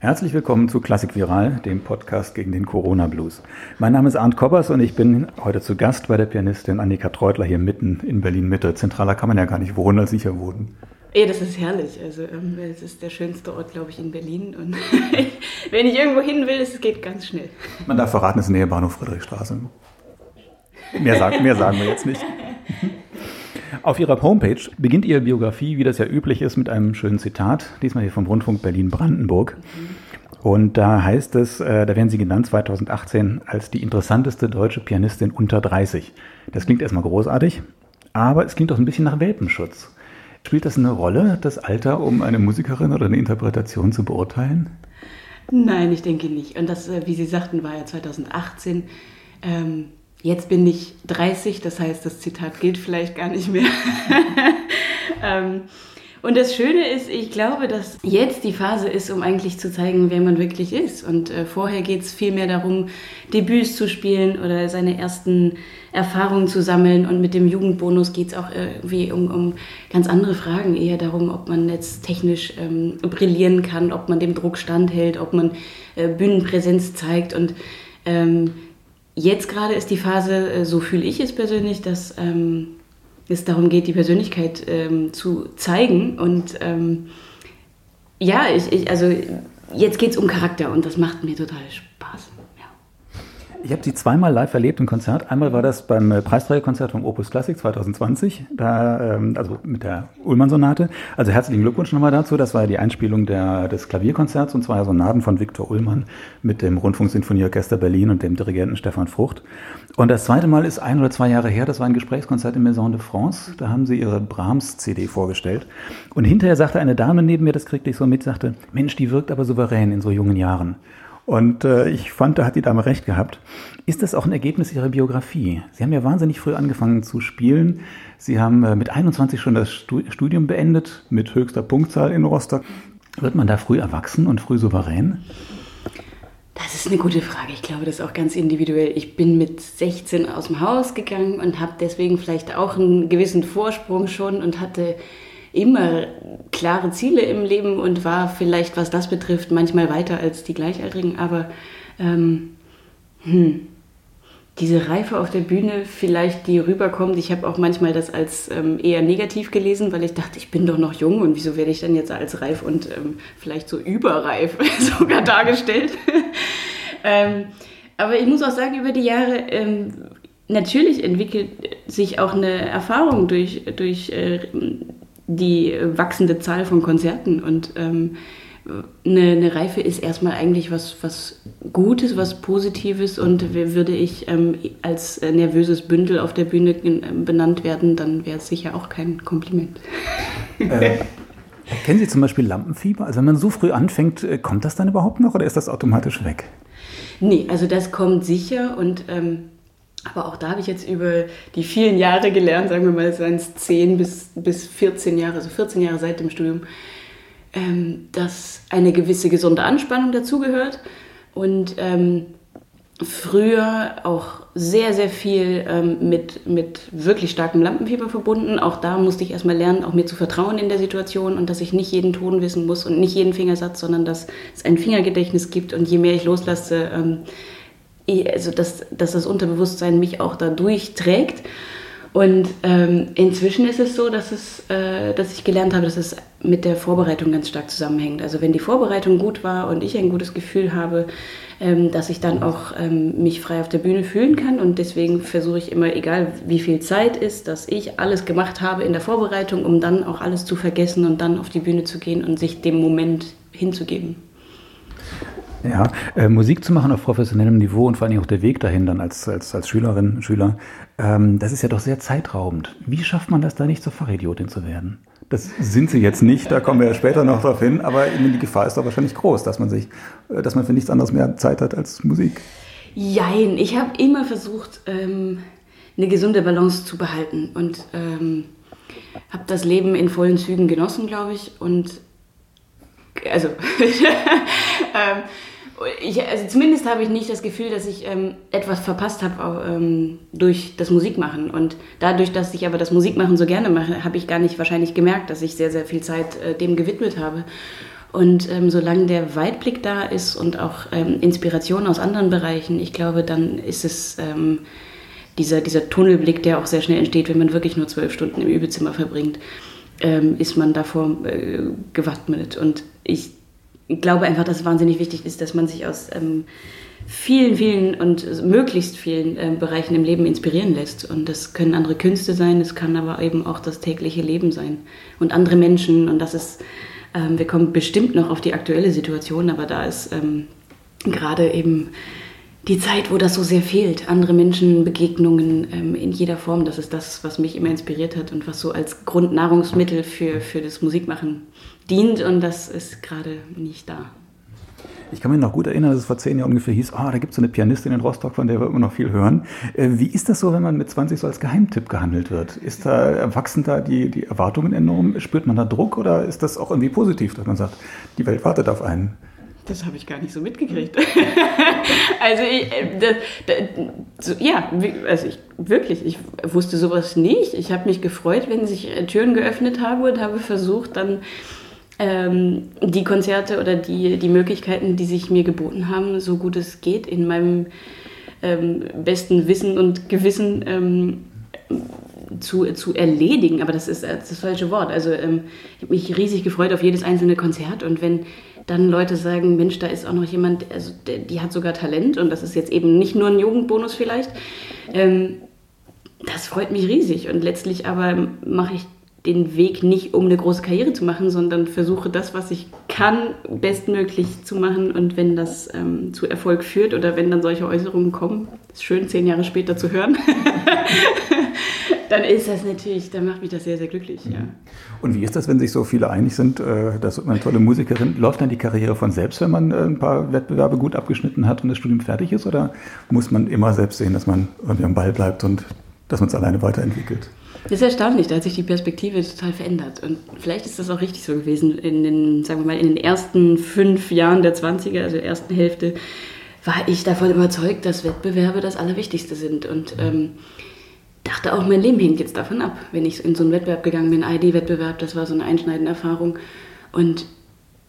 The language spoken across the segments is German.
Herzlich willkommen zu Klassik Viral, dem Podcast gegen den Corona Blues. Mein Name ist Arndt Koppers und ich bin heute zu Gast bei der Pianistin Annika Treutler hier mitten in Berlin Mitte. Zentraler kann man ja gar nicht wohnen, als ich hier wohnen. Ja, das ist herrlich. Also ähm, es ist der schönste Ort, glaube ich, in Berlin. Und wenn ich irgendwo hin will, es geht ganz schnell. Man darf verraten, es ist Nähe Bahnhof Friedrichstraße. Mehr, sagen, mehr sagen wir jetzt nicht. Auf Ihrer Homepage beginnt Ihre Biografie, wie das ja üblich ist, mit einem schönen Zitat, diesmal hier vom Rundfunk Berlin-Brandenburg. Und da heißt es, äh, da werden Sie genannt 2018 als die interessanteste deutsche Pianistin unter 30. Das klingt erstmal großartig, aber es klingt auch ein bisschen nach Welpenschutz. Spielt das eine Rolle, das Alter, um eine Musikerin oder eine Interpretation zu beurteilen? Nein, ich denke nicht. Und das, äh, wie Sie sagten, war ja 2018. Ähm, Jetzt bin ich 30, das heißt, das Zitat gilt vielleicht gar nicht mehr. ähm, und das Schöne ist, ich glaube, dass jetzt die Phase ist, um eigentlich zu zeigen, wer man wirklich ist. Und äh, vorher geht es vielmehr darum, Debüts zu spielen oder seine ersten Erfahrungen zu sammeln. Und mit dem Jugendbonus geht es auch irgendwie um, um ganz andere Fragen, eher darum, ob man jetzt technisch ähm, brillieren kann, ob man dem Druck standhält, ob man äh, Bühnenpräsenz zeigt. Und ähm, Jetzt gerade ist die Phase, äh, so fühle ich es persönlich, dass ähm, es darum geht, die Persönlichkeit ähm, zu zeigen. Und ähm, ja, ich, ich, also jetzt geht es um Charakter und das macht mir total Spaß. Ich habe sie zweimal live erlebt im Konzert. Einmal war das beim äh, Preisträgerkonzert vom Opus Classic 2020, da, ähm, also mit der Ullmann-Sonate. Also herzlichen Glückwunsch nochmal dazu. Das war ja die Einspielung der, des Klavierkonzerts und zwar Sonaten von Viktor Ullmann mit dem Rundfunksinfonieorchester Berlin und dem Dirigenten Stefan Frucht. Und das zweite Mal ist ein oder zwei Jahre her, das war ein Gesprächskonzert in Maison de France. Da haben sie ihre Brahms-CD vorgestellt. Und hinterher sagte eine Dame neben mir, das kriegte ich so mit, sagte, Mensch, die wirkt aber souverän in so jungen Jahren. Und äh, ich fand, da hat die Dame recht gehabt. Ist das auch ein Ergebnis Ihrer Biografie? Sie haben ja wahnsinnig früh angefangen zu spielen. Sie haben äh, mit 21 schon das Studium beendet, mit höchster Punktzahl in Rostock. Wird man da früh erwachsen und früh souverän? Das ist eine gute Frage. Ich glaube, das ist auch ganz individuell. Ich bin mit 16 aus dem Haus gegangen und habe deswegen vielleicht auch einen gewissen Vorsprung schon und hatte immer klare Ziele im Leben und war vielleicht, was das betrifft, manchmal weiter als die Gleichaltrigen. Aber ähm, hm, diese Reife auf der Bühne, vielleicht die rüberkommt. Ich habe auch manchmal das als ähm, eher negativ gelesen, weil ich dachte, ich bin doch noch jung und wieso werde ich dann jetzt als reif und ähm, vielleicht so überreif sogar dargestellt. ähm, aber ich muss auch sagen, über die Jahre ähm, natürlich entwickelt sich auch eine Erfahrung durch, durch äh, die wachsende Zahl von Konzerten und ähm, eine, eine, Reife ist erstmal eigentlich was, was Gutes, was Positives und würde ich ähm, als nervöses Bündel auf der Bühne benannt werden, dann wäre es sicher auch kein Kompliment. Äh, kennen Sie zum Beispiel Lampenfieber? Also wenn man so früh anfängt, äh, kommt das dann überhaupt noch oder ist das automatisch weg? Nee, also das kommt sicher und ähm, aber auch da habe ich jetzt über die vielen Jahre gelernt, sagen wir mal, seien es 10 bis, bis 14 Jahre, also 14 Jahre seit dem Studium, ähm, dass eine gewisse gesunde Anspannung dazugehört und ähm, früher auch sehr, sehr viel ähm, mit, mit wirklich starkem Lampenfieber verbunden. Auch da musste ich erstmal lernen, auch mir zu vertrauen in der Situation und dass ich nicht jeden Ton wissen muss und nicht jeden Fingersatz, sondern dass es ein Fingergedächtnis gibt und je mehr ich loslasse, ähm, also dass, dass das Unterbewusstsein mich auch da durchträgt. Und ähm, inzwischen ist es so, dass, es, äh, dass ich gelernt habe, dass es mit der Vorbereitung ganz stark zusammenhängt. Also wenn die Vorbereitung gut war und ich ein gutes Gefühl habe, ähm, dass ich dann auch ähm, mich frei auf der Bühne fühlen kann. Und deswegen versuche ich immer, egal wie viel Zeit ist, dass ich alles gemacht habe in der Vorbereitung, um dann auch alles zu vergessen und dann auf die Bühne zu gehen und sich dem Moment hinzugeben. Ja, äh, Musik zu machen auf professionellem Niveau und vor allem auch der Weg dahin dann als, als, als Schülerin, Schüler, ähm, das ist ja doch sehr zeitraubend. Wie schafft man das da nicht zur Fachidiotin zu werden? Das sind sie jetzt nicht, da kommen wir ja später noch drauf hin, aber die Gefahr ist doch wahrscheinlich groß, dass man sich, äh, dass man für nichts anderes mehr Zeit hat als Musik. Jein, ich habe immer versucht, ähm, eine gesunde Balance zu behalten und ähm, habe das Leben in vollen Zügen genossen, glaube ich. Und also ähm, ich, also zumindest habe ich nicht das Gefühl, dass ich ähm, etwas verpasst habe ähm, durch das Musikmachen. Und dadurch, dass ich aber das Musikmachen so gerne mache, habe ich gar nicht wahrscheinlich gemerkt, dass ich sehr, sehr viel Zeit äh, dem gewidmet habe. Und ähm, solange der Weitblick da ist und auch ähm, Inspiration aus anderen Bereichen, ich glaube, dann ist es ähm, dieser, dieser Tunnelblick, der auch sehr schnell entsteht, wenn man wirklich nur zwölf Stunden im Übezimmer verbringt, ähm, ist man davor äh, gewappnet. Und ich glaube einfach, dass es wahnsinnig wichtig ist, dass man sich aus ähm, vielen, vielen und möglichst vielen äh, Bereichen im Leben inspirieren lässt. Und das können andere Künste sein, es kann aber eben auch das tägliche Leben sein und andere Menschen. Und das ist, ähm, wir kommen bestimmt noch auf die aktuelle Situation, aber da ist ähm, gerade eben die Zeit, wo das so sehr fehlt. Andere Menschen, Begegnungen ähm, in jeder Form. Das ist das, was mich immer inspiriert hat und was so als Grundnahrungsmittel für, für das Musikmachen dient. Und das ist gerade nicht da. Ich kann mich noch gut erinnern, dass es vor zehn Jahren ungefähr hieß, ah, da gibt es so eine Pianistin in Rostock, von der wir immer noch viel hören. Äh, wie ist das so, wenn man mit 20 so als Geheimtipp gehandelt wird? Ist da, wachsen da die, die Erwartungen enorm? Spürt man da Druck oder ist das auch irgendwie positiv, dass man sagt, die Welt wartet auf einen? Das habe ich gar nicht so mitgekriegt. also ich, äh, das, das, so, ja, also ich, wirklich, ich wusste sowas nicht. Ich habe mich gefreut, wenn sich Türen geöffnet haben und habe versucht, dann ähm, die Konzerte oder die, die Möglichkeiten, die sich mir geboten haben, so gut es geht, in meinem ähm, besten Wissen und Gewissen ähm, zu, zu erledigen. Aber das ist das falsche Wort. Also ähm, ich habe mich riesig gefreut auf jedes einzelne Konzert und wenn dann Leute sagen, Mensch, da ist auch noch jemand, also der, die hat sogar Talent und das ist jetzt eben nicht nur ein Jugendbonus vielleicht. Ähm, das freut mich riesig und letztlich aber mache ich den Weg nicht, um eine große Karriere zu machen, sondern versuche das, was ich kann, bestmöglich zu machen. Und wenn das ähm, zu Erfolg führt oder wenn dann solche Äußerungen kommen, ist schön, zehn Jahre später zu hören, dann ist das natürlich, dann macht mich das sehr, sehr glücklich. Ja. Mhm. Und wie ist das, wenn sich so viele einig sind, äh, dass man eine tolle Musikerin, läuft dann die Karriere von selbst, wenn man äh, ein paar Wettbewerbe gut abgeschnitten hat und das Studium fertig ist? Oder muss man immer selbst sehen, dass man irgendwie am Ball bleibt und dass man es alleine weiterentwickelt? Das ist erstaunlich, da hat sich die Perspektive total verändert. Und vielleicht ist das auch richtig so gewesen. In den, sagen wir mal, in den ersten fünf Jahren der 20er, also der ersten Hälfte, war ich davon überzeugt, dass Wettbewerbe das Allerwichtigste sind. Und ähm, dachte auch, mein Leben hängt jetzt davon ab. Wenn ich in so einen Wettbewerb gegangen bin, ID-Wettbewerb, das war so eine einschneidende Erfahrung. Und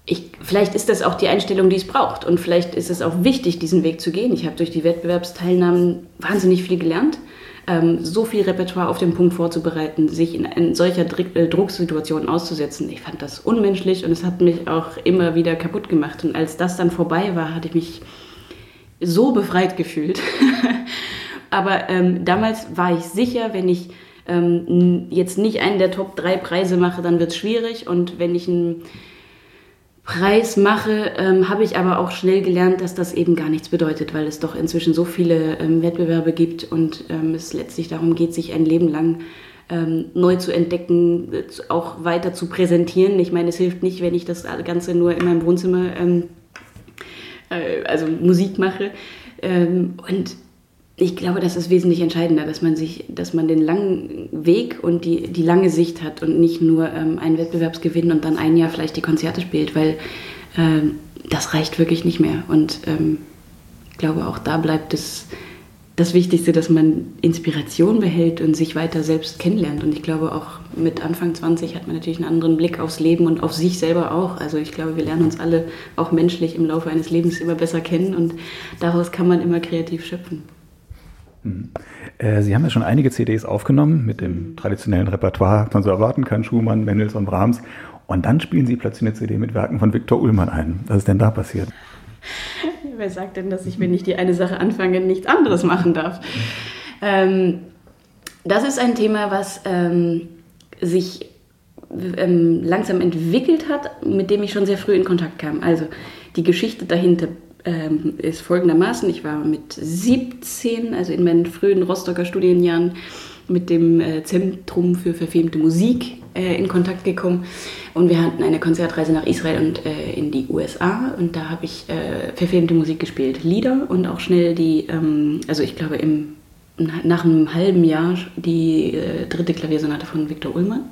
ich, vielleicht ist das auch die Einstellung, die es braucht. Und vielleicht ist es auch wichtig, diesen Weg zu gehen. Ich habe durch die Wettbewerbsteilnahmen wahnsinnig viel gelernt ähm, so viel Repertoire auf den Punkt vorzubereiten, sich in, in solcher Dr äh, Drucksituation auszusetzen. Ich fand das unmenschlich und es hat mich auch immer wieder kaputt gemacht. Und als das dann vorbei war, hatte ich mich so befreit gefühlt. Aber ähm, damals war ich sicher, wenn ich ähm, jetzt nicht einen der Top 3 Preise mache, dann wird es schwierig. Und wenn ich ein Preis mache, ähm, habe ich aber auch schnell gelernt, dass das eben gar nichts bedeutet, weil es doch inzwischen so viele ähm, Wettbewerbe gibt und ähm, es letztlich darum geht, sich ein Leben lang ähm, neu zu entdecken, auch weiter zu präsentieren. Ich meine, es hilft nicht, wenn ich das Ganze nur in meinem Wohnzimmer, ähm, äh, also Musik mache. Und ich glaube, das ist wesentlich entscheidender, dass man sich, dass man den langen Weg und die, die lange Sicht hat und nicht nur ähm, einen Wettbewerbsgewinn und dann ein Jahr vielleicht die Konzerte spielt, weil ähm, das reicht wirklich nicht mehr. Und ähm, ich glaube, auch da bleibt es das Wichtigste, dass man Inspiration behält und sich weiter selbst kennenlernt. Und ich glaube, auch mit Anfang 20 hat man natürlich einen anderen Blick aufs Leben und auf sich selber auch. Also ich glaube, wir lernen uns alle auch menschlich im Laufe eines Lebens immer besser kennen und daraus kann man immer kreativ schöpfen. Mhm. Äh, Sie haben ja schon einige CDs aufgenommen mit dem traditionellen Repertoire, was man so erwarten kann, Schumann, Mendelssohn, Brahms. Und dann spielen Sie plötzlich eine CD mit Werken von Viktor Ullmann ein. Was ist denn da passiert? Wer sagt denn, dass ich, wenn ich die eine Sache anfange, nichts anderes machen darf? Ähm, das ist ein Thema, was ähm, sich ähm, langsam entwickelt hat, mit dem ich schon sehr früh in Kontakt kam. Also die Geschichte dahinter ähm, ist folgendermaßen. Ich war mit 17, also in meinen frühen Rostocker Studienjahren, mit dem äh, Zentrum für verfilmte Musik äh, in Kontakt gekommen. Und wir hatten eine Konzertreise nach Israel und äh, in die USA. Und da habe ich äh, verfilmte Musik gespielt. Lieder und auch schnell die, ähm, also ich glaube im, nach einem halben Jahr die äh, dritte Klaviersonate von Viktor Ullmann.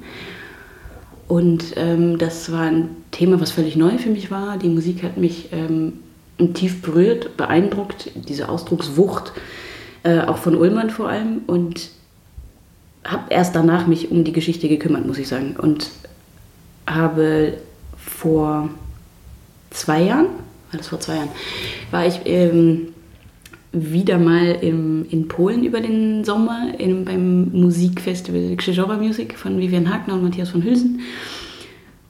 Und ähm, das war ein Thema, was völlig neu für mich war. Die Musik hat mich ähm, tief berührt, beeindruckt, diese Ausdruckswucht, äh, auch von Ullmann vor allem. Und habe erst danach mich um die Geschichte gekümmert, muss ich sagen. Und habe vor zwei Jahren, war das vor zwei Jahren, war ich ähm, wieder mal im, in Polen über den Sommer in, beim Musikfestival Krzyżowa Music von Vivian Hagner und Matthias von Hülsen.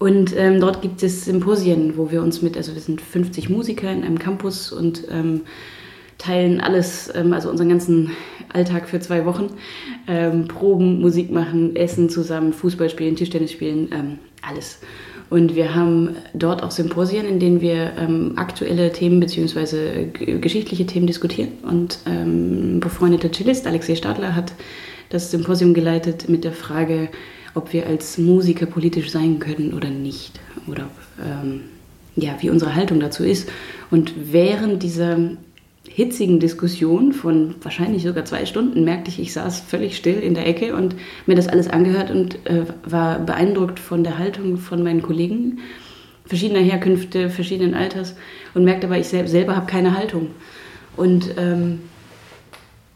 Und ähm, dort gibt es Symposien, wo wir uns mit, also wir sind 50 Musiker in einem Campus und ähm, teilen alles, ähm, also unseren ganzen Alltag für zwei Wochen. Ähm, Proben, Musik machen, essen zusammen, Fußball spielen, Tischtennis spielen, ähm, alles. Und wir haben dort auch Symposien, in denen wir ähm, aktuelle Themen bzw. geschichtliche Themen diskutieren. Und ähm, befreundeter Cellist Alexei Stadler hat das Symposium geleitet mit der Frage, ob wir als Musiker politisch sein können oder nicht. Oder ähm, ja, wie unsere Haltung dazu ist. Und während dieser hitzigen Diskussion von wahrscheinlich sogar zwei Stunden merkte ich, ich saß völlig still in der Ecke und mir das alles angehört und äh, war beeindruckt von der Haltung von meinen Kollegen verschiedener Herkünfte, verschiedenen Alters und merkte aber, ich selber, selber habe keine Haltung. Und ähm,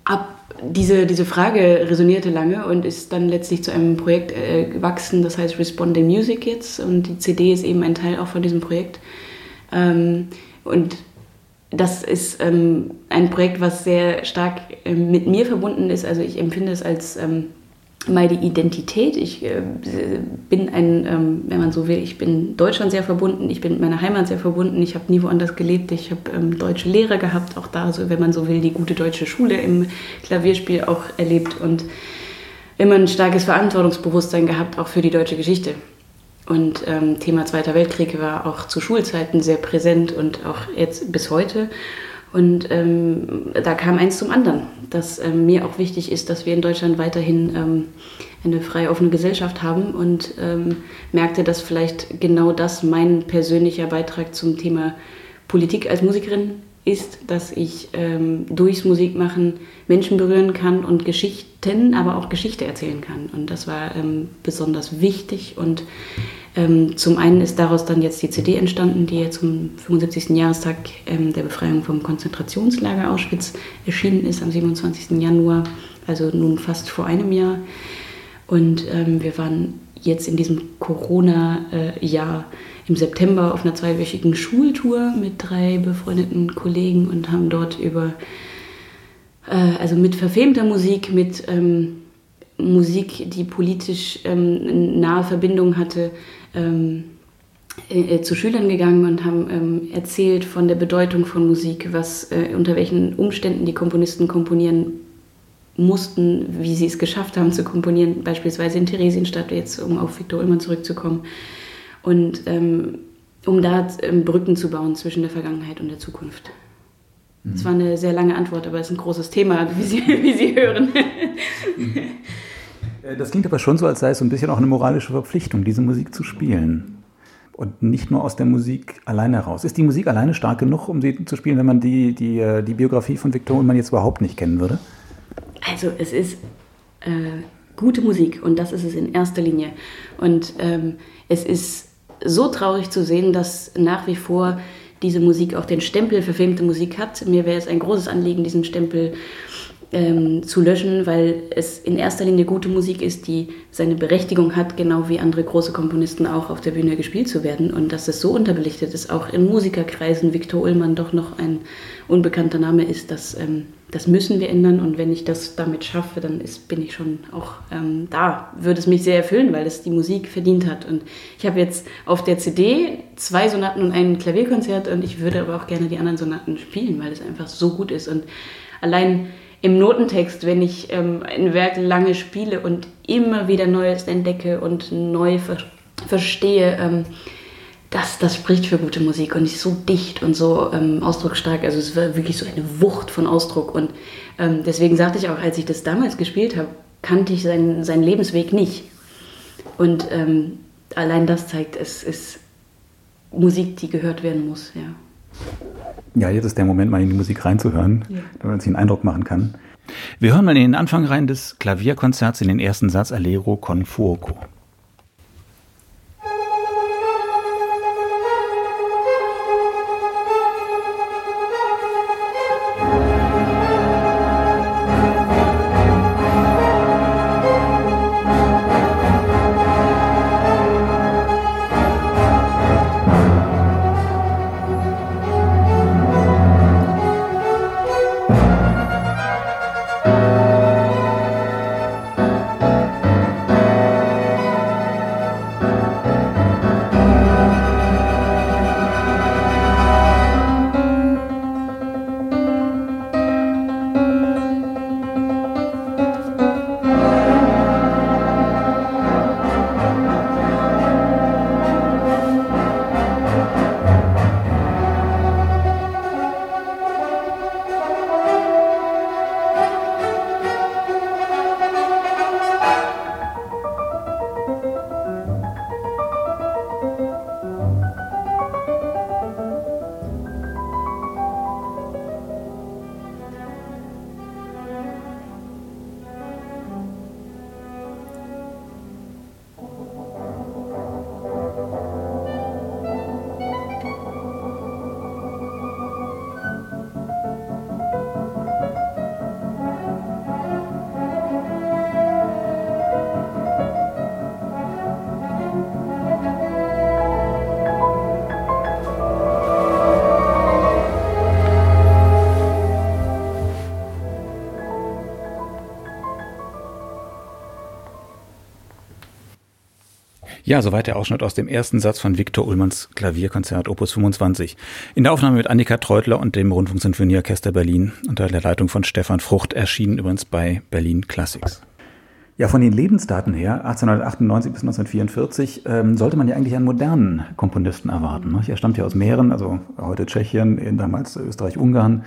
ab diese, diese Frage resonierte lange und ist dann letztlich zu einem Projekt äh, gewachsen, das heißt Responding Music jetzt und die CD ist eben ein Teil auch von diesem Projekt. Ähm, und das ist ähm, ein Projekt, was sehr stark ähm, mit mir verbunden ist. Also ich empfinde es als ähm, meine Identität. Ich äh, bin ein, ähm, wenn man so will, ich bin Deutschland sehr verbunden, ich bin mit meiner Heimat sehr verbunden, ich habe nie woanders gelebt, ich habe ähm, deutsche Lehrer gehabt, auch da, so, wenn man so will, die gute deutsche Schule im Klavierspiel auch erlebt und immer ein starkes Verantwortungsbewusstsein gehabt, auch für die deutsche Geschichte. Und ähm, Thema Zweiter Weltkrieg war auch zu Schulzeiten sehr präsent und auch jetzt bis heute. Und ähm, da kam eins zum anderen, dass ähm, mir auch wichtig ist, dass wir in Deutschland weiterhin ähm, eine frei offene Gesellschaft haben und ähm, merkte, dass vielleicht genau das mein persönlicher Beitrag zum Thema Politik als Musikerin ist, dass ich ähm, durchs Musikmachen Menschen berühren kann und Geschichten, aber auch Geschichte erzählen kann. Und das war ähm, besonders wichtig. Und ähm, zum einen ist daraus dann jetzt die CD entstanden, die jetzt zum 75. Jahrestag ähm, der Befreiung vom Konzentrationslager Auschwitz erschienen ist am 27. Januar, also nun fast vor einem Jahr. Und ähm, wir waren jetzt in diesem Corona-Jahr im September auf einer zweiwöchigen Schultour mit drei befreundeten Kollegen und haben dort über, äh, also mit verfemter Musik, mit ähm, Musik, die politisch ähm, nahe Verbindung hatte, zu Schülern gegangen und haben ähm, erzählt von der Bedeutung von Musik, was äh, unter welchen Umständen die Komponisten komponieren mussten, wie sie es geschafft haben zu komponieren, beispielsweise in Theresienstadt, jetzt um auf Viktor Ullmann zurückzukommen und ähm, um da ähm, Brücken zu bauen zwischen der Vergangenheit und der Zukunft. Mhm. Das war eine sehr lange Antwort, aber es ist ein großes Thema, wie Sie, wie Sie hören. Äh, das klingt aber schon so, als sei es so ein bisschen auch eine moralische Verpflichtung, diese Musik zu spielen. Und nicht nur aus der Musik alleine heraus. Ist die Musik alleine stark genug, um sie zu spielen, wenn man die, die, äh, die Biografie von Viktor Ullmann jetzt überhaupt nicht kennen würde? Also es ist äh, gute Musik und das ist es in erster Linie. Und ähm, es ist so traurig zu sehen, dass nach wie vor diese Musik auch den Stempel verfilmte Musik hat. Mir wäre es ein großes Anliegen, diesen Stempel ähm, zu löschen, weil es in erster Linie gute Musik ist, die seine Berechtigung hat, genau wie andere große Komponisten auch auf der Bühne gespielt zu werden. Und dass es so unterbelichtet ist, auch in Musikerkreisen Viktor Ullmann doch noch ein unbekannter Name ist, dass ähm, das müssen wir ändern und wenn ich das damit schaffe, dann ist, bin ich schon auch ähm, da. Würde es mich sehr erfüllen, weil es die Musik verdient hat. Und ich habe jetzt auf der CD zwei Sonaten und ein Klavierkonzert und ich würde aber auch gerne die anderen Sonaten spielen, weil es einfach so gut ist. Und allein im Notentext, wenn ich ähm, ein Werk lange spiele und immer wieder Neues entdecke und neu ver verstehe, ähm, das, das spricht für gute Musik und ist so dicht und so ähm, ausdrucksstark. Also es war wirklich so eine Wucht von Ausdruck. Und ähm, deswegen sagte ich auch, als ich das damals gespielt habe, kannte ich seinen, seinen Lebensweg nicht. Und ähm, allein das zeigt, es ist Musik, die gehört werden muss. Ja. Ja, jetzt ist der Moment, mal in die Musik reinzuhören, ja. damit man sich einen Eindruck machen kann. Wir hören mal in den Anfang rein des Klavierkonzerts in den ersten Satz Allegro con Fuoco. Ja, soweit der Ausschnitt aus dem ersten Satz von Viktor Ullmanns Klavierkonzert Opus 25. In der Aufnahme mit Annika Treutler und dem Rundfunksinfonieorchester Berlin unter der Leitung von Stefan Frucht erschienen übrigens bei Berlin Classics. Ja, von den Lebensdaten her, 1898 bis 1944, ähm, sollte man ja eigentlich einen modernen Komponisten erwarten. Ne? Er stammt ja aus Mähren, also heute Tschechien, damals Österreich-Ungarn,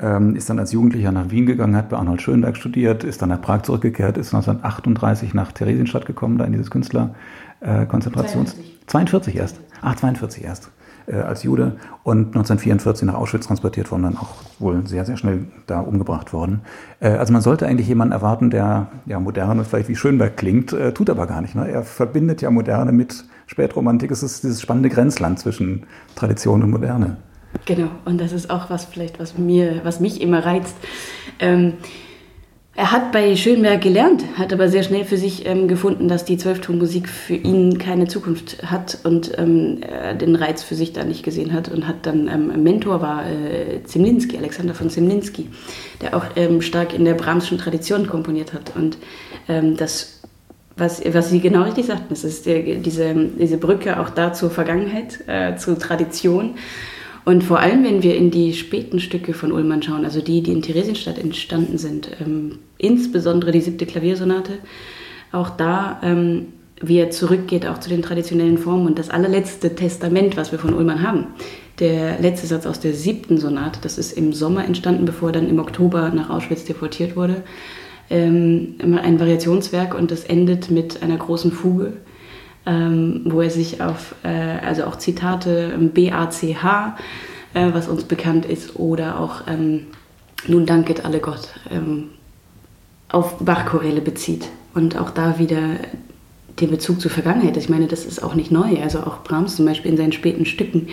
ähm, ist dann als Jugendlicher nach Wien gegangen, hat bei Arnold Schönberg studiert, ist dann nach Prag zurückgekehrt, ist 1938 nach Theresienstadt gekommen, da in dieses Künstler äh, Konzentrations... 42. 42 erst. Ach, 42 erst. Äh, als Jude und 1944 nach Auschwitz transportiert worden, dann auch wohl sehr, sehr schnell da umgebracht worden. Äh, also man sollte eigentlich jemanden erwarten, der ja modern und vielleicht wie Schönberg klingt, äh, tut aber gar nicht. Ne? Er verbindet ja Moderne mit Spätromantik. Es ist dieses spannende Grenzland zwischen Tradition und Moderne. Genau, und das ist auch was vielleicht, was mir, was mich immer reizt. Ähm, er hat bei Schönberg gelernt, hat aber sehr schnell für sich ähm, gefunden, dass die Zwölftonmusik für ihn keine Zukunft hat und ähm, den Reiz für sich da nicht gesehen hat und hat dann ähm, Mentor war äh, Zemlinski, Alexander von Zemlinski, der auch ähm, stark in der Brahmschen Tradition komponiert hat. Und ähm, das was, was Sie genau richtig sagten, das ist der, diese, diese Brücke auch da zur Vergangenheit, äh, zur Tradition und vor allem, wenn wir in die späten Stücke von Ullmann schauen, also die, die in Theresienstadt entstanden sind, ähm, insbesondere die siebte Klaviersonate, auch da, ähm, wie er zurückgeht auch zu den traditionellen Formen und das allerletzte Testament, was wir von Ullmann haben, der letzte Satz aus der siebten Sonate, das ist im Sommer entstanden, bevor er dann im Oktober nach Auschwitz deportiert wurde, ähm, ein Variationswerk und das endet mit einer großen Fuge ähm, wo er sich auf, äh, also auch Zitate BACH, äh, was uns bekannt ist, oder auch ähm, Nun danket alle Gott, ähm, auf Bachchoräle bezieht. Und auch da wieder den Bezug zur Vergangenheit. Ich meine, das ist auch nicht neu. Also auch Brahms zum Beispiel in seinen späten Stücken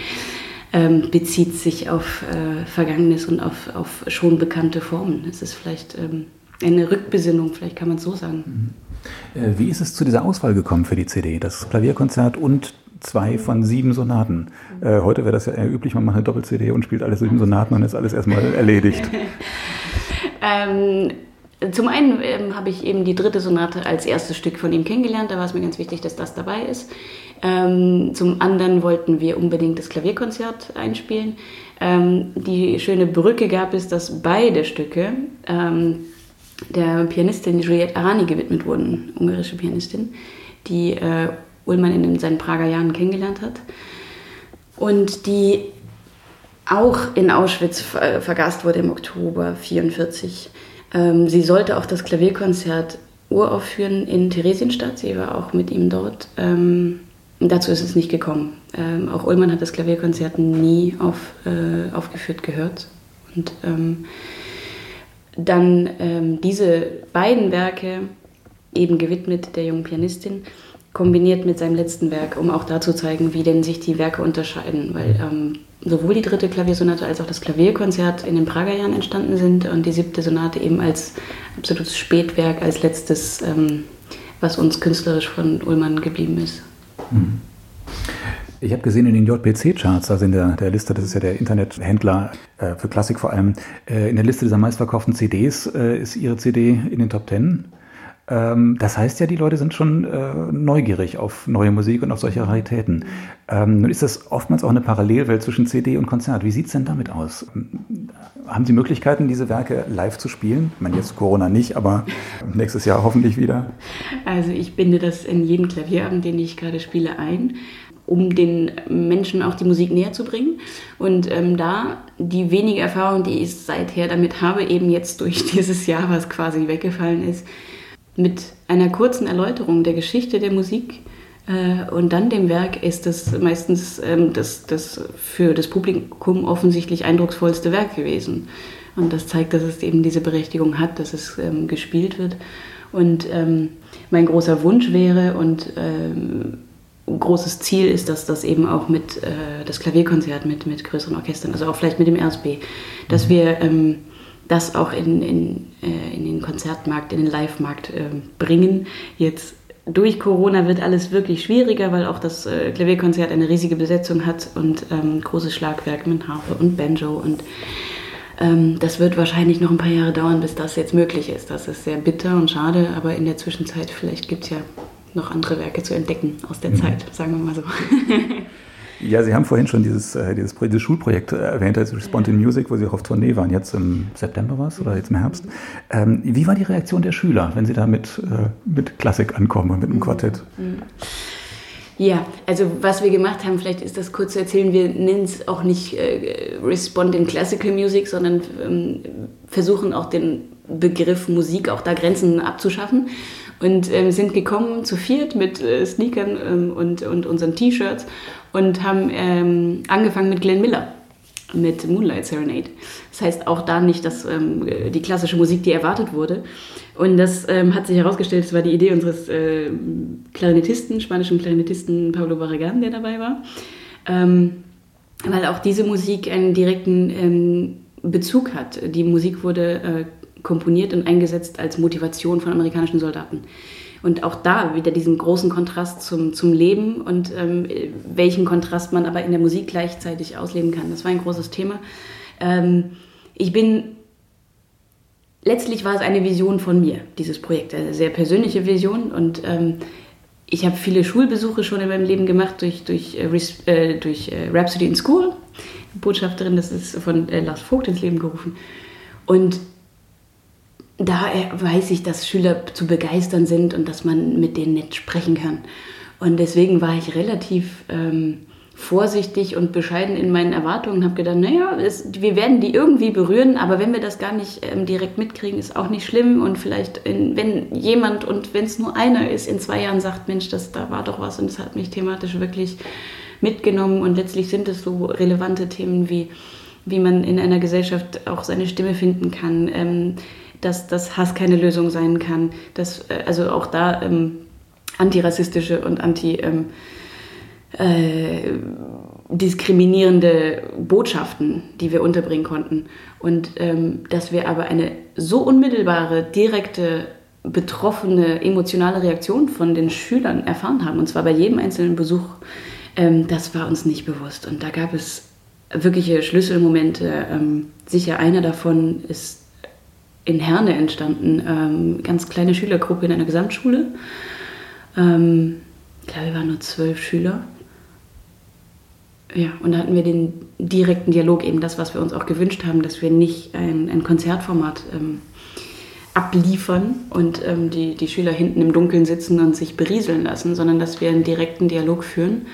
ähm, bezieht sich auf äh, Vergangenes und auf, auf schon bekannte Formen. Es ist vielleicht ähm, eine Rückbesinnung, vielleicht kann man es so sagen. Mhm. Äh, wie ist es zu dieser Auswahl gekommen für die CD? Das Klavierkonzert und zwei von sieben Sonaten. Äh, heute wäre das ja eher üblich, man macht eine Doppel-CD und spielt alle sieben Sonaten und ist alles erstmal erledigt. ähm, zum einen ähm, habe ich eben die dritte Sonate als erstes Stück von ihm kennengelernt. Da war es mir ganz wichtig, dass das dabei ist. Ähm, zum anderen wollten wir unbedingt das Klavierkonzert einspielen. Ähm, die schöne Brücke gab es, dass beide Stücke ähm, der Pianistin Juliette Arani gewidmet wurden, ungarische Pianistin, die äh, Ullmann in seinen Prager Jahren kennengelernt hat und die auch in Auschwitz ver vergast wurde im Oktober 1944. Ähm, sie sollte auch das Klavierkonzert uraufführen in Theresienstadt. Sie war auch mit ihm dort. Ähm, dazu ist es nicht gekommen. Ähm, auch Ullmann hat das Klavierkonzert nie auf, äh, aufgeführt gehört. Und ähm, dann ähm, diese beiden Werke, eben gewidmet der jungen Pianistin, kombiniert mit seinem letzten Werk, um auch da zu zeigen, wie denn sich die Werke unterscheiden. Weil ähm, sowohl die dritte Klaviersonate als auch das Klavierkonzert in den Prager Jahren entstanden sind und die siebte Sonate eben als absolutes Spätwerk, als letztes, ähm, was uns künstlerisch von Ullmann geblieben ist. Mhm. Ich habe gesehen in den JPC-Charts, also in der, der Liste, das ist ja der Internethändler äh, für Klassik vor allem, äh, in der Liste dieser meistverkauften CDs äh, ist Ihre CD in den Top Ten. Ähm, das heißt ja, die Leute sind schon äh, neugierig auf neue Musik und auf solche Raritäten. Ähm, nun ist das oftmals auch eine Parallelwelt zwischen CD und Konzert. Wie sieht es denn damit aus? Haben Sie Möglichkeiten, diese Werke live zu spielen? Ich meine, jetzt Corona nicht, aber nächstes Jahr hoffentlich wieder. Also ich binde das in jeden Klavierabend, den ich gerade spiele, ein um den Menschen auch die Musik näher zu bringen. Und ähm, da die wenige Erfahrung, die ich seither damit habe, eben jetzt durch dieses Jahr, was quasi weggefallen ist, mit einer kurzen Erläuterung der Geschichte der Musik äh, und dann dem Werk ist das meistens ähm, das, das für das Publikum offensichtlich eindrucksvollste Werk gewesen. Und das zeigt, dass es eben diese Berechtigung hat, dass es ähm, gespielt wird. Und ähm, mein großer Wunsch wäre und ähm, großes Ziel ist, dass das eben auch mit äh, das Klavierkonzert mit, mit größeren Orchestern, also auch vielleicht mit dem RSB, dass mhm. wir ähm, das auch in, in, äh, in den Konzertmarkt, in den Live-Markt äh, bringen. Jetzt durch Corona wird alles wirklich schwieriger, weil auch das äh, Klavierkonzert eine riesige Besetzung hat und ähm, großes Schlagwerk mit Harfe und Banjo und ähm, das wird wahrscheinlich noch ein paar Jahre dauern, bis das jetzt möglich ist. Das ist sehr bitter und schade, aber in der Zwischenzeit vielleicht gibt es ja noch andere Werke zu entdecken aus der mhm. Zeit, sagen wir mal so. Ja, Sie haben vorhin schon dieses, äh, dieses, dieses Schulprojekt erwähnt, also Respond in Music, wo Sie auch auf Tournee waren, jetzt im September war es oder jetzt im Herbst. Ähm, wie war die Reaktion der Schüler, wenn Sie da mit, äh, mit Klassik ankommen und mit einem Quartett? Ja, also was wir gemacht haben, vielleicht ist das kurz zu erzählen, wir nennen es auch nicht äh, Respond in Classical Music, sondern ähm, versuchen auch den Begriff Musik auch da Grenzen abzuschaffen und ähm, sind gekommen zu viert mit äh, Sneakern ähm, und, und unseren T-Shirts und haben ähm, angefangen mit Glenn Miller mit Moonlight Serenade. Das heißt auch da nicht dass, ähm, die klassische Musik, die erwartet wurde. Und das ähm, hat sich herausgestellt, das war die Idee unseres äh, Klarinettisten, spanischen Klarinettisten Pablo Barragan, der dabei war. Ähm, weil auch diese Musik einen direkten ähm, Bezug hat. Die Musik wurde äh, komponiert und eingesetzt als Motivation von amerikanischen Soldaten. Und auch da wieder diesen großen Kontrast zum, zum Leben und ähm, welchen Kontrast man aber in der Musik gleichzeitig ausleben kann. Das war ein großes Thema. Ähm, ich bin, letztlich war es eine Vision von mir, dieses Projekt, eine sehr persönliche Vision und ähm, ich habe viele Schulbesuche schon in meinem Leben gemacht durch, durch, äh, äh durch äh, Rhapsody in School. Botschafterin, das ist von äh, Lars Vogt ins Leben gerufen. Und da weiß ich, dass Schüler zu begeistern sind und dass man mit denen nicht sprechen kann. Und deswegen war ich relativ ähm, vorsichtig und bescheiden in meinen Erwartungen und habe gedacht, naja, es, wir werden die irgendwie berühren, aber wenn wir das gar nicht ähm, direkt mitkriegen, ist auch nicht schlimm. Und vielleicht, in, wenn jemand und wenn es nur einer ist, in zwei Jahren sagt, Mensch, das, da war doch was und das hat mich thematisch wirklich mitgenommen. Und letztlich sind es so relevante Themen wie, wie man in einer Gesellschaft auch seine Stimme finden kann. Ähm, dass, dass Hass keine Lösung sein kann, dass äh, also auch da ähm, antirassistische und anti ähm, äh, Botschaften, die wir unterbringen konnten. Und ähm, dass wir aber eine so unmittelbare, direkte, betroffene, emotionale Reaktion von den Schülern erfahren haben, und zwar bei jedem einzelnen Besuch, ähm, das war uns nicht bewusst. Und da gab es wirkliche Schlüsselmomente. Ähm, sicher einer davon ist in Herne entstanden. Ähm, ganz kleine Schülergruppe in einer Gesamtschule. Ähm, ich glaube, wir waren nur zwölf Schüler. Ja, und da hatten wir den direkten Dialog, eben das, was wir uns auch gewünscht haben, dass wir nicht ein, ein Konzertformat ähm, abliefern und ähm, die, die Schüler hinten im Dunkeln sitzen und sich berieseln lassen, sondern dass wir einen direkten Dialog führen.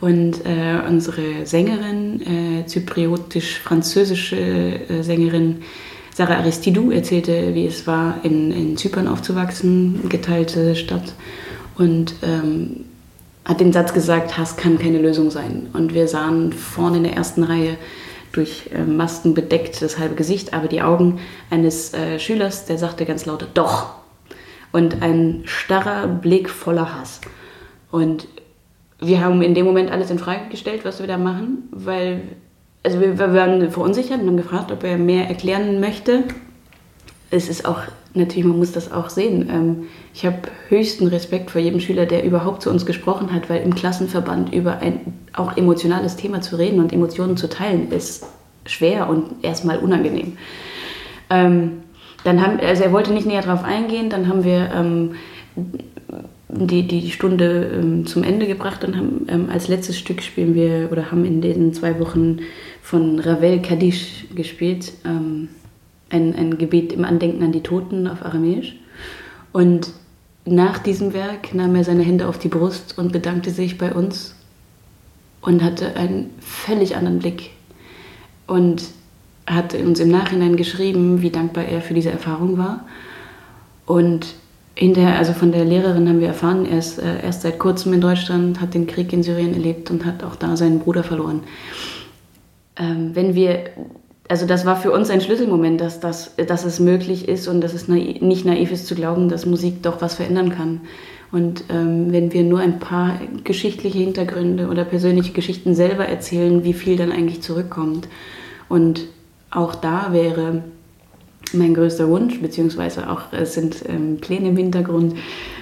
Und äh, unsere Sängerin, äh, zypriotisch-französische äh, Sängerin, Sarah Aristidou erzählte, wie es war, in, in Zypern aufzuwachsen, geteilte Stadt. Und ähm, hat den Satz gesagt, Hass kann keine Lösung sein. Und wir sahen vorne in der ersten Reihe durch äh, Masken bedeckt das halbe Gesicht, aber die Augen eines äh, Schülers, der sagte ganz laut, doch. Und ein starrer Blick voller Hass. Und wir haben in dem Moment alles in Frage gestellt, was wir da machen, weil also wir, wir waren verunsichert und haben gefragt, ob er mehr erklären möchte. Es ist auch, natürlich, man muss das auch sehen. Ähm, ich habe höchsten Respekt vor jedem Schüler, der überhaupt zu uns gesprochen hat, weil im Klassenverband über ein auch emotionales Thema zu reden und Emotionen zu teilen, ist schwer und erstmal unangenehm. Ähm, dann haben, also er wollte nicht näher darauf eingehen, dann haben wir ähm, die, die Stunde ähm, zum Ende gebracht und haben ähm, als letztes Stück spielen wir oder haben in diesen zwei Wochen von Ravel Kadish gespielt. Ähm, ein, ein Gebet im Andenken an die Toten auf Aramäisch. Und nach diesem Werk nahm er seine Hände auf die Brust und bedankte sich bei uns und hatte einen völlig anderen Blick. Und hat uns im Nachhinein geschrieben, wie dankbar er für diese Erfahrung war. Und hinterher, also von der Lehrerin haben wir erfahren, er ist äh, erst seit kurzem in Deutschland, hat den Krieg in Syrien erlebt und hat auch da seinen Bruder verloren ähm, wenn wir, also das war für uns ein Schlüsselmoment, dass, das, dass es möglich ist und dass es naiv, nicht naiv ist zu glauben, dass Musik doch was verändern kann. Und ähm, wenn wir nur ein paar geschichtliche Hintergründe oder persönliche Geschichten selber erzählen, wie viel dann eigentlich zurückkommt. Und auch da wäre mein größter Wunsch, beziehungsweise auch es sind ähm, Pläne im Hintergrund,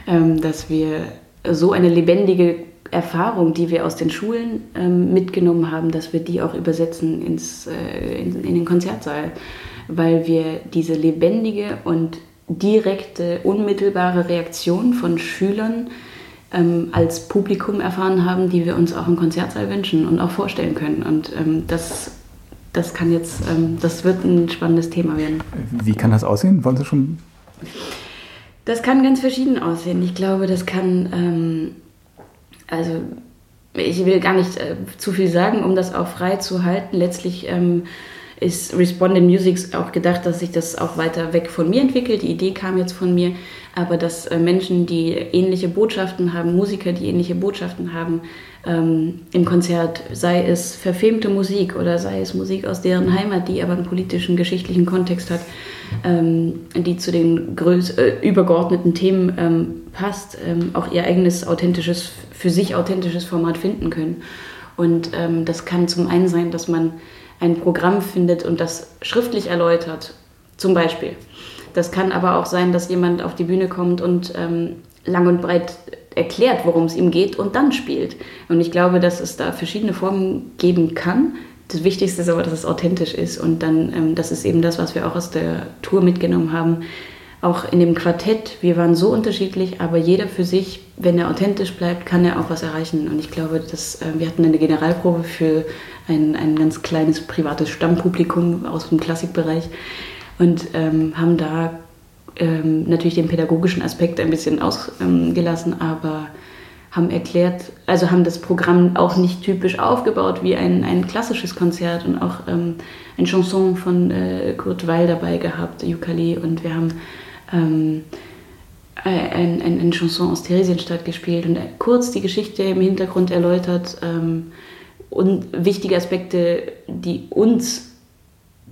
ähm, dass wir so eine lebendige Erfahrung, die wir aus den Schulen ähm, mitgenommen haben, dass wir die auch übersetzen ins, äh, in, in den Konzertsaal, weil wir diese lebendige und direkte, unmittelbare Reaktion von Schülern ähm, als Publikum erfahren haben, die wir uns auch im Konzertsaal wünschen und auch vorstellen können. Und ähm, das, das kann jetzt, ähm, das wird ein spannendes Thema werden. Wie kann das aussehen? Wollen Sie schon? Das kann ganz verschieden aussehen. Ich glaube, das kann, ähm, also ich will gar nicht äh, zu viel sagen, um das auch frei zu halten. Letztlich ähm, ist Respondent Music auch gedacht, dass sich das auch weiter weg von mir entwickelt. Die Idee kam jetzt von mir, aber dass äh, Menschen, die ähnliche Botschaften haben, Musiker, die ähnliche Botschaften haben, ähm, im Konzert, sei es verfilmte Musik oder sei es Musik aus deren Heimat, die aber einen politischen, geschichtlichen Kontext hat, ähm, die zu den größ äh, übergeordneten Themen ähm, passt, ähm, auch ihr eigenes authentisches, für sich authentisches Format finden können. Und ähm, das kann zum einen sein, dass man ein Programm findet und das schriftlich erläutert, zum Beispiel. Das kann aber auch sein, dass jemand auf die Bühne kommt und ähm, lang und breit erklärt, worum es ihm geht und dann spielt. Und ich glaube, dass es da verschiedene Formen geben kann. Das Wichtigste ist aber, dass es authentisch ist. Und dann, ähm, das ist eben das, was wir auch aus der Tour mitgenommen haben. Auch in dem Quartett, wir waren so unterschiedlich, aber jeder für sich, wenn er authentisch bleibt, kann er auch was erreichen. Und ich glaube, dass, äh, wir hatten eine Generalprobe für ein, ein ganz kleines privates Stammpublikum aus dem Klassikbereich und ähm, haben da ähm, natürlich den pädagogischen Aspekt ein bisschen ausgelassen, aber haben erklärt, also haben das Programm auch nicht typisch aufgebaut wie ein, ein klassisches Konzert und auch ähm, ein Chanson von äh, Kurt Weil dabei gehabt, Yukali, und wir haben ähm, ein, ein, ein, Chanson aus Theresienstadt gespielt und kurz die Geschichte im Hintergrund erläutert ähm, und wichtige Aspekte, die uns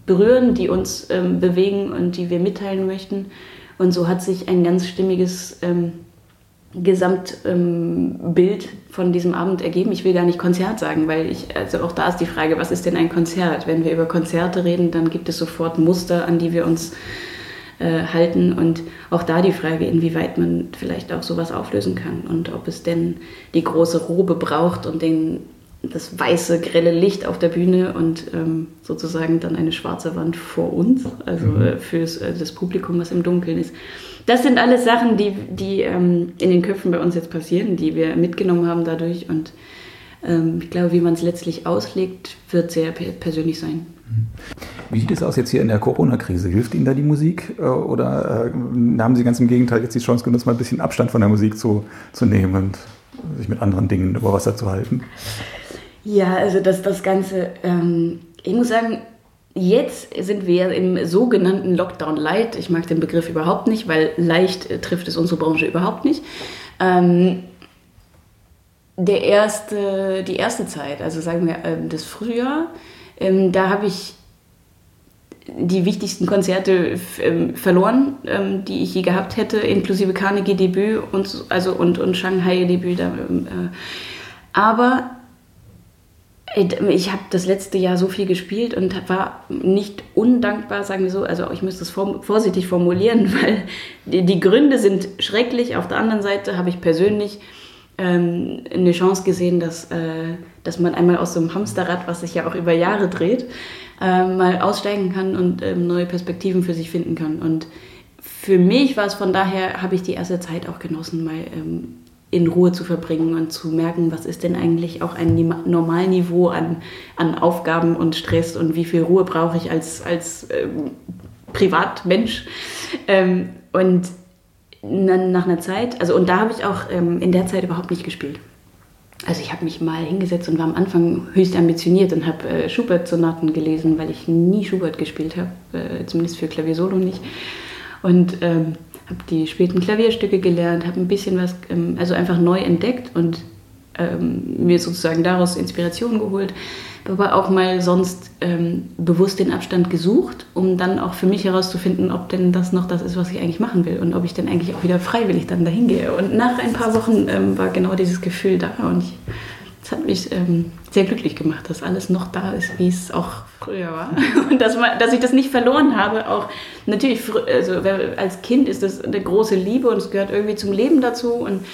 berühren, die uns ähm, bewegen und die wir mitteilen möchten. Und so hat sich ein ganz stimmiges ähm, Gesamtbild ähm, von diesem Abend ergeben. Ich will gar nicht Konzert sagen, weil ich, also auch da ist die Frage, was ist denn ein Konzert? Wenn wir über Konzerte reden, dann gibt es sofort Muster, an die wir uns äh, halten. Und auch da die Frage, inwieweit man vielleicht auch sowas auflösen kann und ob es denn die große Robe braucht und den das weiße, grelle Licht auf der Bühne und ähm, sozusagen dann eine schwarze Wand vor uns, also mhm. äh, für äh, das Publikum, was im Dunkeln ist. Das sind alles Sachen, die, die ähm, in den Köpfen bei uns jetzt passieren, die wir mitgenommen haben dadurch. Und ähm, ich glaube, wie man es letztlich auslegt, wird sehr persönlich sein. Wie sieht es aus jetzt hier in der Corona-Krise? Hilft Ihnen da die Musik äh, oder äh, haben Sie ganz im Gegenteil jetzt die Chance genutzt, mal ein bisschen Abstand von der Musik zu, zu nehmen und sich mit anderen Dingen über Wasser zu halten? Ja, also das, das Ganze, ähm, ich muss sagen, jetzt sind wir im sogenannten Lockdown Light. Ich mag den Begriff überhaupt nicht, weil leicht äh, trifft es unsere Branche überhaupt nicht. Ähm, der erste, die erste Zeit, also sagen wir ähm, das Frühjahr, ähm, da habe ich die wichtigsten Konzerte ähm, verloren, ähm, die ich je gehabt hätte, inklusive Carnegie Debüt und, also, und, und Shanghai Debüt. Da, ähm, äh, aber ich habe das letzte Jahr so viel gespielt und war nicht undankbar, sagen wir so. Also ich müsste es vorsichtig formulieren, weil die, Gründe sind schrecklich. Auf der anderen Seite habe ich persönlich ähm, eine Chance gesehen, dass, äh, dass man einmal aus so einem Hamsterrad, was sich ja auch über Jahre dreht, äh, mal aussteigen kann und ähm, neue Perspektiven für sich finden kann. Und für mich war es von daher, habe ich die erste Zeit auch genossen, mal ähm, in Ruhe zu verbringen und zu merken, was ist denn eigentlich auch ein Normalniveau an, an Aufgaben und Stress und wie viel Ruhe brauche ich als, als ähm, Privatmensch. Ähm, und nach einer Zeit, also und da habe ich auch ähm, in der Zeit überhaupt nicht gespielt. Also ich habe mich mal hingesetzt und war am Anfang höchst ambitioniert und habe äh, Schubert-Sonaten gelesen, weil ich nie Schubert gespielt habe, äh, zumindest für Klaviersolo nicht. Und ähm, habe die späten Klavierstücke gelernt, habe ein bisschen was, ähm, also einfach neu entdeckt und ähm, mir sozusagen daraus Inspiration geholt, aber auch mal sonst ähm, bewusst den Abstand gesucht, um dann auch für mich herauszufinden, ob denn das noch das ist, was ich eigentlich machen will und ob ich dann eigentlich auch wieder freiwillig dann dahin gehe. Und nach ein paar Wochen ähm, war genau dieses Gefühl da und ich das hat mich ähm, sehr glücklich gemacht, dass alles noch da ist, wie es auch früher war. Und dass, man, dass ich das nicht verloren habe. Auch natürlich, also als Kind ist das eine große Liebe und es gehört irgendwie zum Leben dazu. Und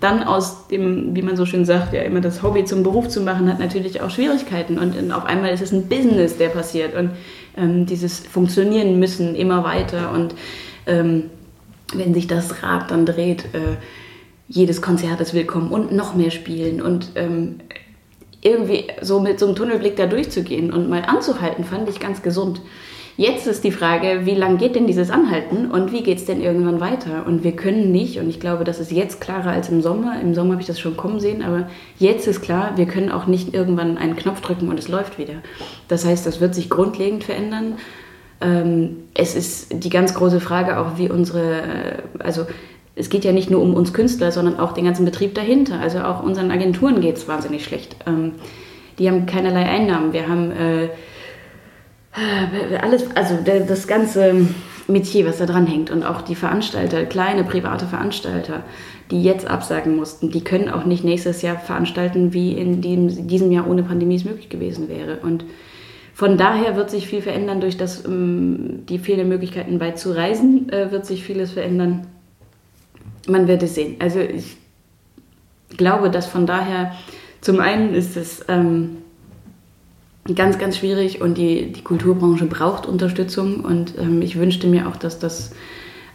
dann aus dem, wie man so schön sagt, ja immer das Hobby zum Beruf zu machen, hat natürlich auch Schwierigkeiten. Und auf einmal ist es ein Business, der passiert. Und ähm, dieses Funktionieren müssen immer weiter. Und ähm, wenn sich das Rad dann dreht, äh, jedes Konzert ist willkommen und noch mehr spielen und ähm, irgendwie so mit so einem Tunnelblick da durchzugehen und mal anzuhalten, fand ich ganz gesund. Jetzt ist die Frage, wie lang geht denn dieses Anhalten und wie geht es denn irgendwann weiter? Und wir können nicht, und ich glaube, das ist jetzt klarer als im Sommer, im Sommer habe ich das schon kommen sehen, aber jetzt ist klar, wir können auch nicht irgendwann einen Knopf drücken und es läuft wieder. Das heißt, das wird sich grundlegend verändern. Ähm, es ist die ganz große Frage auch, wie unsere, also es geht ja nicht nur um uns Künstler, sondern auch den ganzen Betrieb dahinter. Also auch unseren Agenturen geht es wahnsinnig schlecht. Ähm, die haben keinerlei Einnahmen. Wir haben äh, alles, also das ganze Metier, was da dran hängt und auch die Veranstalter, kleine private Veranstalter, die jetzt absagen mussten, die können auch nicht nächstes Jahr veranstalten, wie in diesem, diesem Jahr ohne Pandemie es möglich gewesen wäre. Und von daher wird sich viel verändern durch das, ähm, die fehlenden Möglichkeiten weit zu reisen, äh, wird sich vieles verändern man wird es sehen. Also ich glaube, dass von daher zum einen ist es ähm, ganz, ganz schwierig und die, die Kulturbranche braucht Unterstützung und ähm, ich wünschte mir auch, dass das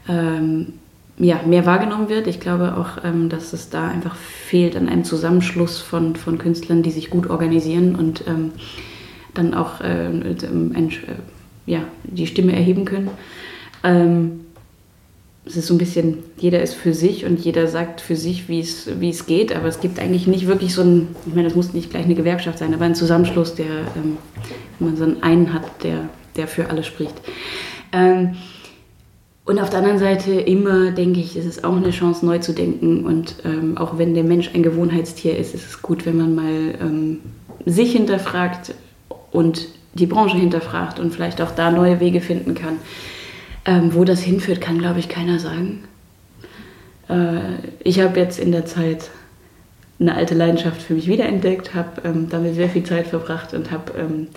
ähm, ja, mehr wahrgenommen wird. Ich glaube auch, ähm, dass es da einfach fehlt an einem Zusammenschluss von, von Künstlern, die sich gut organisieren und ähm, dann auch äh, ein, äh, ja, die Stimme erheben können. Ähm, es ist so ein bisschen, jeder ist für sich und jeder sagt für sich, wie es, geht, aber es gibt eigentlich nicht wirklich so ein, ich meine, das muss nicht gleich eine Gewerkschaft sein, aber ein Zusammenschluss, der, ähm, wenn man so einen einen hat, der, der für alle spricht. Ähm, und auf der anderen Seite immer, denke ich, ist es auch eine Chance, neu zu denken. Und ähm, auch wenn der Mensch ein Gewohnheitstier ist, ist es gut, wenn man mal ähm, sich hinterfragt und die Branche hinterfragt und vielleicht auch da neue Wege finden kann. Ähm, wo das hinführt, kann, glaube ich, keiner sagen. Äh, ich habe jetzt in der Zeit eine alte Leidenschaft für mich wiederentdeckt, habe ähm, damit sehr viel Zeit verbracht und habe ähm,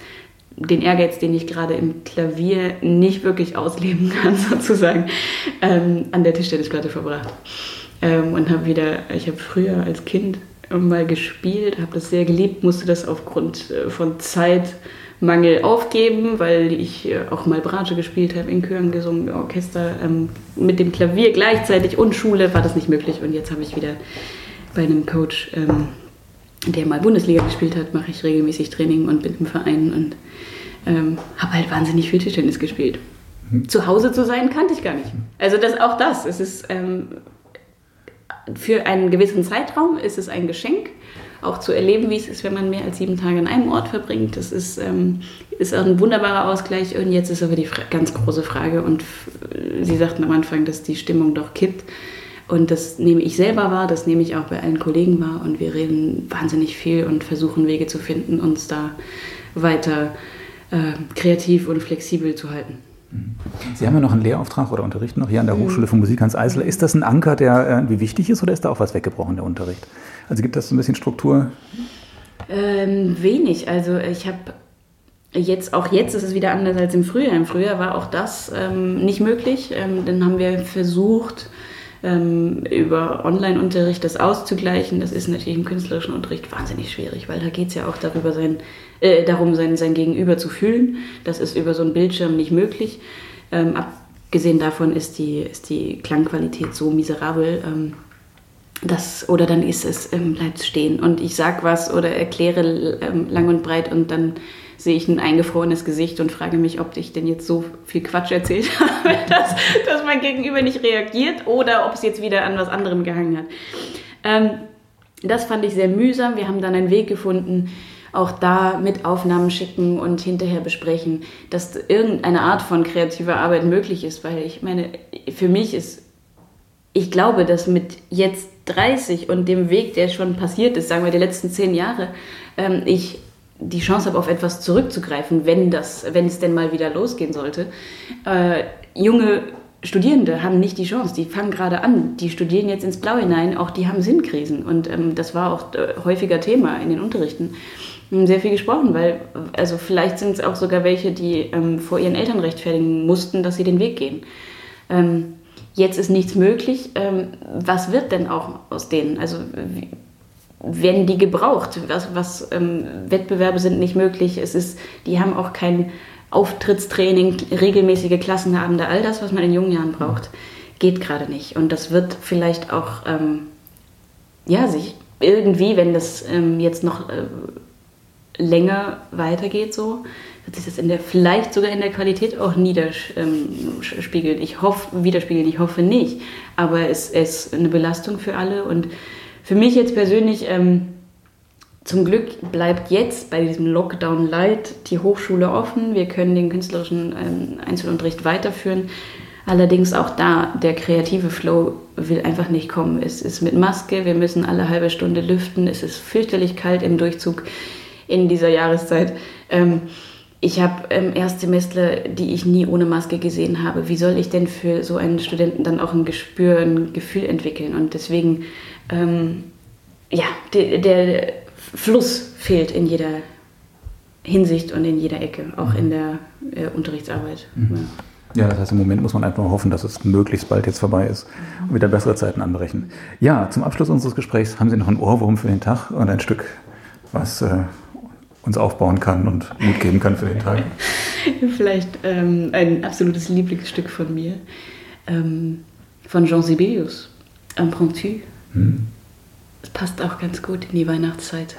den Ehrgeiz, den ich gerade im Klavier nicht wirklich ausleben kann, sozusagen, ähm, an der Tischtennisplatte verbracht. Ähm, und habe wieder, ich habe früher als Kind mal gespielt, habe das sehr geliebt, musste das aufgrund äh, von Zeit Mangel aufgeben, weil ich äh, auch mal Bratsche gespielt habe, in Chören gesungen, Orchester. Ähm, mit dem Klavier gleichzeitig und Schule war das nicht möglich. Und jetzt habe ich wieder bei einem Coach, ähm, der mal Bundesliga gespielt hat, mache ich regelmäßig Training und bin im Verein und ähm, habe halt wahnsinnig viel Tischtennis gespielt. Mhm. Zu Hause zu sein, kannte ich gar nicht. Also das, auch das, es ist ähm, für einen gewissen Zeitraum ist es ein Geschenk auch zu erleben, wie es ist, wenn man mehr als sieben Tage an einem Ort verbringt. Das ist, ähm, ist ein wunderbarer Ausgleich. Und jetzt ist aber die ganz große Frage, und Sie sagten am Anfang, dass die Stimmung doch kippt. Und das nehme ich selber wahr, das nehme ich auch bei allen Kollegen wahr. Und wir reden wahnsinnig viel und versuchen Wege zu finden, uns da weiter äh, kreativ und flexibel zu halten. Sie haben ja noch einen Lehrauftrag oder unterrichten noch hier an der mhm. Hochschule für Musik Hans Eisler. Ist das ein Anker, der irgendwie wichtig ist oder ist da auch was weggebrochen, der Unterricht? Also gibt das so ein bisschen Struktur? Ähm, wenig. Also ich habe jetzt, auch jetzt ist es wieder anders als im Frühjahr. Im Frühjahr war auch das ähm, nicht möglich. Ähm, dann haben wir versucht, ähm, über Online-Unterricht das auszugleichen. Das ist natürlich im künstlerischen Unterricht wahnsinnig schwierig, weil da geht es ja auch darüber, sein, äh, darum, sein, sein Gegenüber zu fühlen. Das ist über so einen Bildschirm nicht möglich. Ähm, abgesehen davon ist die, ist die Klangqualität so miserabel. Ähm, das, oder dann ist es, ähm, bleibt stehen und ich sag was oder erkläre ähm, lang und breit und dann sehe ich ein eingefrorenes Gesicht und frage mich, ob ich denn jetzt so viel Quatsch erzählt habe, dass, dass mein Gegenüber nicht reagiert oder ob es jetzt wieder an was anderem gehangen hat. Ähm, das fand ich sehr mühsam. Wir haben dann einen Weg gefunden, auch da mit Aufnahmen schicken und hinterher besprechen, dass irgendeine Art von kreativer Arbeit möglich ist, weil ich meine, für mich ist, ich glaube, dass mit jetzt 30 und dem Weg, der schon passiert ist, sagen wir die letzten zehn Jahre, ähm, ich die Chance habe, auf etwas zurückzugreifen, wenn, das, wenn es denn mal wieder losgehen sollte. Äh, junge Studierende haben nicht die Chance, die fangen gerade an, die studieren jetzt ins Blau hinein, auch die haben Sinnkrisen und ähm, das war auch äh, häufiger Thema in den Unterrichten. Sehr viel gesprochen, weil also vielleicht sind es auch sogar welche, die ähm, vor ihren Eltern rechtfertigen mussten, dass sie den Weg gehen. Ähm, jetzt ist nichts möglich. Ähm, was wird denn auch aus denen? Also werden die gebraucht? Was, was ähm, Wettbewerbe sind nicht möglich. Es ist, die haben auch kein Auftrittstraining, regelmäßige Klassenabende, all das, was man in jungen Jahren braucht, geht gerade nicht. Und das wird vielleicht auch ähm, ja, sich irgendwie, wenn das ähm, jetzt noch äh, länger weitergeht, so, wird sich das in der, vielleicht sogar in der Qualität auch niederspiegeln. Ähm, ich hoffe, widerspiegeln, ich hoffe nicht. Aber es ist eine Belastung für alle und für mich jetzt persönlich, ähm, zum Glück bleibt jetzt bei diesem Lockdown Light die Hochschule offen. Wir können den künstlerischen ähm, Einzelunterricht weiterführen. Allerdings auch da, der kreative Flow will einfach nicht kommen. Es ist mit Maske, wir müssen alle halbe Stunde lüften, es ist fürchterlich kalt im Durchzug in dieser Jahreszeit. Ähm, ich habe ähm, Erstsemestler, die ich nie ohne Maske gesehen habe. Wie soll ich denn für so einen Studenten dann auch ein Gespür, ein Gefühl entwickeln? Und deswegen, ähm, ja, der, der Fluss fehlt in jeder Hinsicht und in jeder Ecke, auch in der äh, Unterrichtsarbeit. Mhm. Ja. Ja, das heißt, im Moment muss man einfach hoffen, dass es möglichst bald jetzt vorbei ist und wieder bessere Zeiten anbrechen. Ja, zum Abschluss unseres Gesprächs haben Sie noch einen Ohrwurm für den Tag und ein Stück, was äh, uns aufbauen kann und Mut geben kann für den Tag. Vielleicht ähm, ein absolutes Lieblingsstück von mir, ähm, von Jean Sibelius, Impromptu. Hm. Es passt auch ganz gut in die Weihnachtszeit.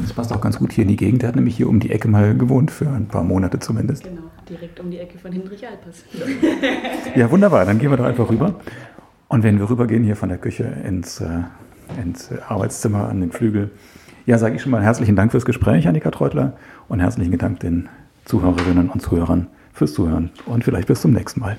Das passt auch ganz gut hier in die Gegend. Er hat nämlich hier um die Ecke mal gewohnt, für ein paar Monate zumindest. Genau, direkt um die Ecke von Hinrich Alpers. ja, wunderbar. Dann gehen wir doch einfach rüber. Und wenn wir rübergehen hier von der Küche ins, äh, ins Arbeitszimmer an den Flügel, ja, sage ich schon mal herzlichen Dank fürs Gespräch, Annika Treutler, und herzlichen Dank den Zuhörerinnen und Zuhörern fürs Zuhören. Und vielleicht bis zum nächsten Mal.